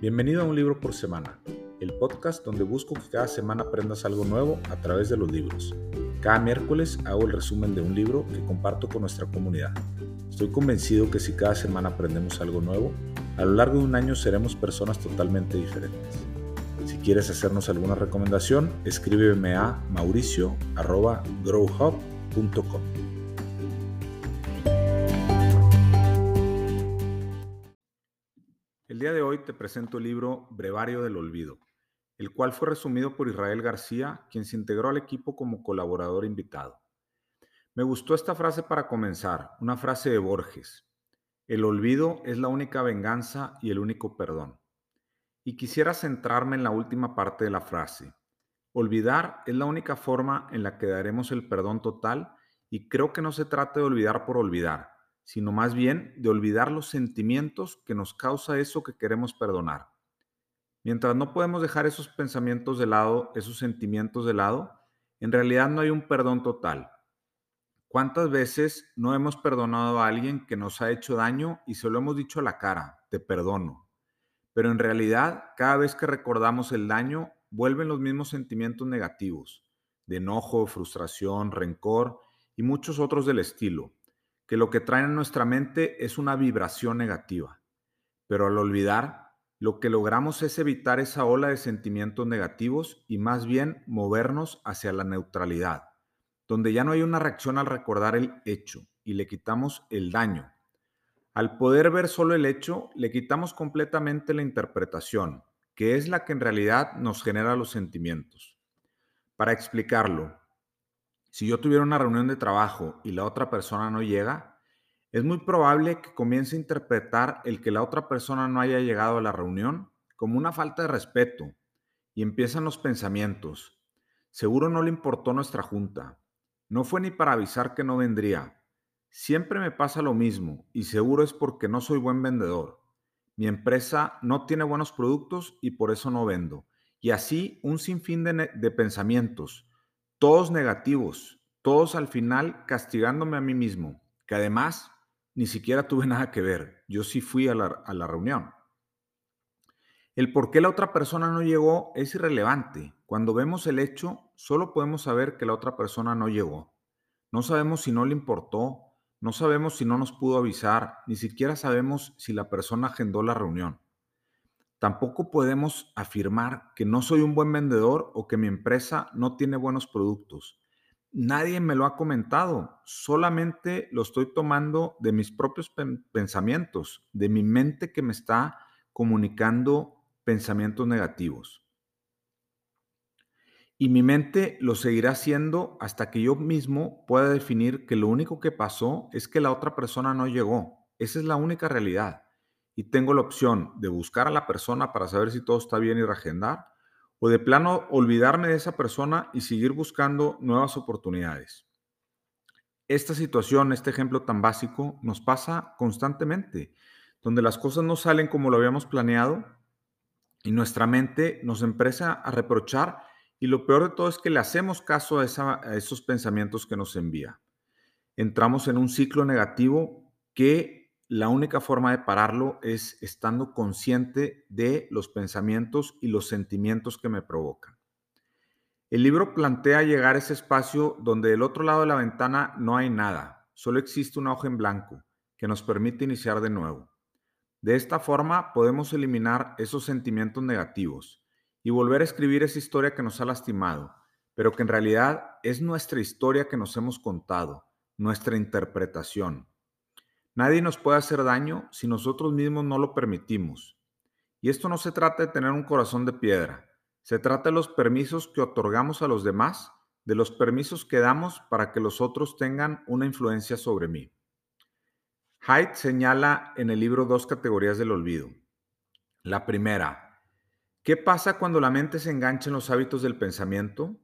Bienvenido a Un Libro por Semana, el podcast donde busco que cada semana aprendas algo nuevo a través de los libros. Cada miércoles hago el resumen de un libro que comparto con nuestra comunidad. Estoy convencido que si cada semana aprendemos algo nuevo, a lo largo de un año seremos personas totalmente diferentes. Si quieres hacernos alguna recomendación, escríbeme a mauricio.growhub.com. El día de hoy te presento el libro Brevario del Olvido, el cual fue resumido por Israel García, quien se integró al equipo como colaborador invitado. Me gustó esta frase para comenzar, una frase de Borges. El olvido es la única venganza y el único perdón. Y quisiera centrarme en la última parte de la frase. Olvidar es la única forma en la que daremos el perdón total y creo que no se trata de olvidar por olvidar, sino más bien de olvidar los sentimientos que nos causa eso que queremos perdonar. Mientras no podemos dejar esos pensamientos de lado, esos sentimientos de lado, en realidad no hay un perdón total. ¿Cuántas veces no hemos perdonado a alguien que nos ha hecho daño y se lo hemos dicho a la cara, te perdono? Pero en realidad, cada vez que recordamos el daño, vuelven los mismos sentimientos negativos, de enojo, frustración, rencor y muchos otros del estilo que lo que traen en nuestra mente es una vibración negativa. Pero al olvidar, lo que logramos es evitar esa ola de sentimientos negativos y más bien movernos hacia la neutralidad, donde ya no hay una reacción al recordar el hecho y le quitamos el daño. Al poder ver solo el hecho, le quitamos completamente la interpretación, que es la que en realidad nos genera los sentimientos. Para explicarlo, si yo tuviera una reunión de trabajo y la otra persona no llega, es muy probable que comience a interpretar el que la otra persona no haya llegado a la reunión como una falta de respeto y empiezan los pensamientos. Seguro no le importó nuestra junta. No fue ni para avisar que no vendría. Siempre me pasa lo mismo y seguro es porque no soy buen vendedor. Mi empresa no tiene buenos productos y por eso no vendo. Y así un sinfín de, de pensamientos todos negativos, todos al final castigándome a mí mismo, que además ni siquiera tuve nada que ver. Yo sí fui a la, a la reunión. El por qué la otra persona no llegó es irrelevante. Cuando vemos el hecho, solo podemos saber que la otra persona no llegó. No sabemos si no le importó, no sabemos si no nos pudo avisar, ni siquiera sabemos si la persona agendó la reunión. Tampoco podemos afirmar que no soy un buen vendedor o que mi empresa no tiene buenos productos. Nadie me lo ha comentado, solamente lo estoy tomando de mis propios pensamientos, de mi mente que me está comunicando pensamientos negativos. Y mi mente lo seguirá haciendo hasta que yo mismo pueda definir que lo único que pasó es que la otra persona no llegó. Esa es la única realidad y tengo la opción de buscar a la persona para saber si todo está bien y reagendar, o de plano olvidarme de esa persona y seguir buscando nuevas oportunidades. Esta situación, este ejemplo tan básico, nos pasa constantemente, donde las cosas no salen como lo habíamos planeado y nuestra mente nos empieza a reprochar y lo peor de todo es que le hacemos caso a, a esos pensamientos que nos envía. Entramos en un ciclo negativo que la única forma de pararlo es estando consciente de los pensamientos y los sentimientos que me provocan. El libro plantea llegar a ese espacio donde del otro lado de la ventana no hay nada, solo existe una hoja en blanco que nos permite iniciar de nuevo. De esta forma podemos eliminar esos sentimientos negativos y volver a escribir esa historia que nos ha lastimado, pero que en realidad es nuestra historia que nos hemos contado, nuestra interpretación. Nadie nos puede hacer daño si nosotros mismos no lo permitimos. Y esto no se trata de tener un corazón de piedra, se trata de los permisos que otorgamos a los demás, de los permisos que damos para que los otros tengan una influencia sobre mí. Haidt señala en el libro dos categorías del olvido. La primera, ¿qué pasa cuando la mente se engancha en los hábitos del pensamiento?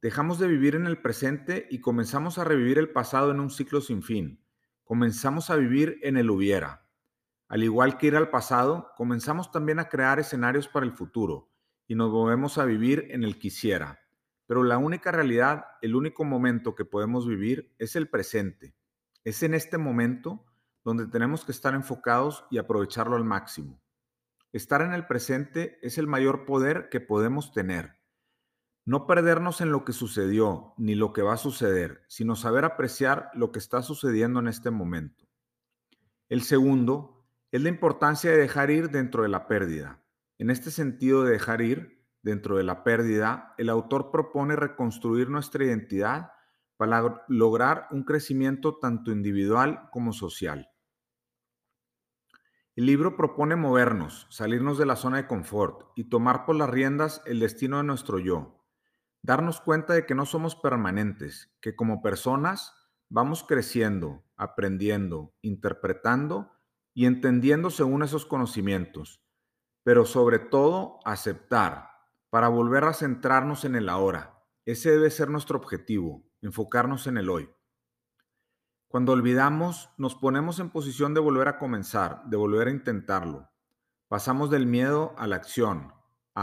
Dejamos de vivir en el presente y comenzamos a revivir el pasado en un ciclo sin fin comenzamos a vivir en el hubiera. Al igual que ir al pasado, comenzamos también a crear escenarios para el futuro y nos movemos a vivir en el quisiera. Pero la única realidad, el único momento que podemos vivir es el presente. Es en este momento donde tenemos que estar enfocados y aprovecharlo al máximo. Estar en el presente es el mayor poder que podemos tener. No perdernos en lo que sucedió ni lo que va a suceder, sino saber apreciar lo que está sucediendo en este momento. El segundo es la importancia de dejar ir dentro de la pérdida. En este sentido de dejar ir dentro de la pérdida, el autor propone reconstruir nuestra identidad para lograr un crecimiento tanto individual como social. El libro propone movernos, salirnos de la zona de confort y tomar por las riendas el destino de nuestro yo. Darnos cuenta de que no somos permanentes, que como personas vamos creciendo, aprendiendo, interpretando y entendiendo según esos conocimientos, pero sobre todo aceptar para volver a centrarnos en el ahora. Ese debe ser nuestro objetivo, enfocarnos en el hoy. Cuando olvidamos, nos ponemos en posición de volver a comenzar, de volver a intentarlo. Pasamos del miedo a la acción,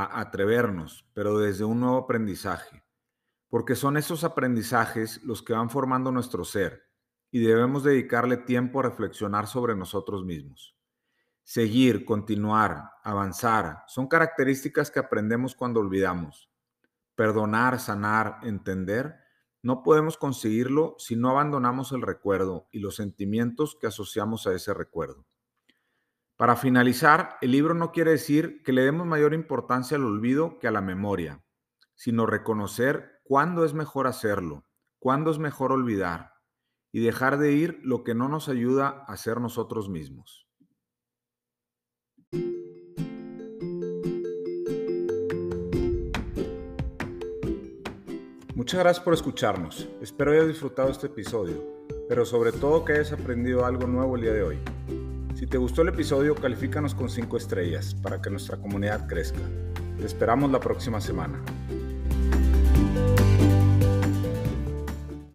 atrevernos, pero desde un nuevo aprendizaje. Porque son esos aprendizajes los que van formando nuestro ser y debemos dedicarle tiempo a reflexionar sobre nosotros mismos. Seguir, continuar, avanzar, son características que aprendemos cuando olvidamos. Perdonar, sanar, entender no podemos conseguirlo si no abandonamos el recuerdo y los sentimientos que asociamos a ese recuerdo. Para finalizar, el libro no quiere decir que le demos mayor importancia al olvido que a la memoria, sino reconocer cuándo es mejor hacerlo, cuándo es mejor olvidar y dejar de ir lo que no nos ayuda a ser nosotros mismos. Muchas gracias por escucharnos. Espero hayas disfrutado este episodio, pero sobre todo que hayas aprendido algo nuevo el día de hoy. Si te gustó el episodio, califícanos con 5 estrellas para que nuestra comunidad crezca. Te esperamos la próxima semana.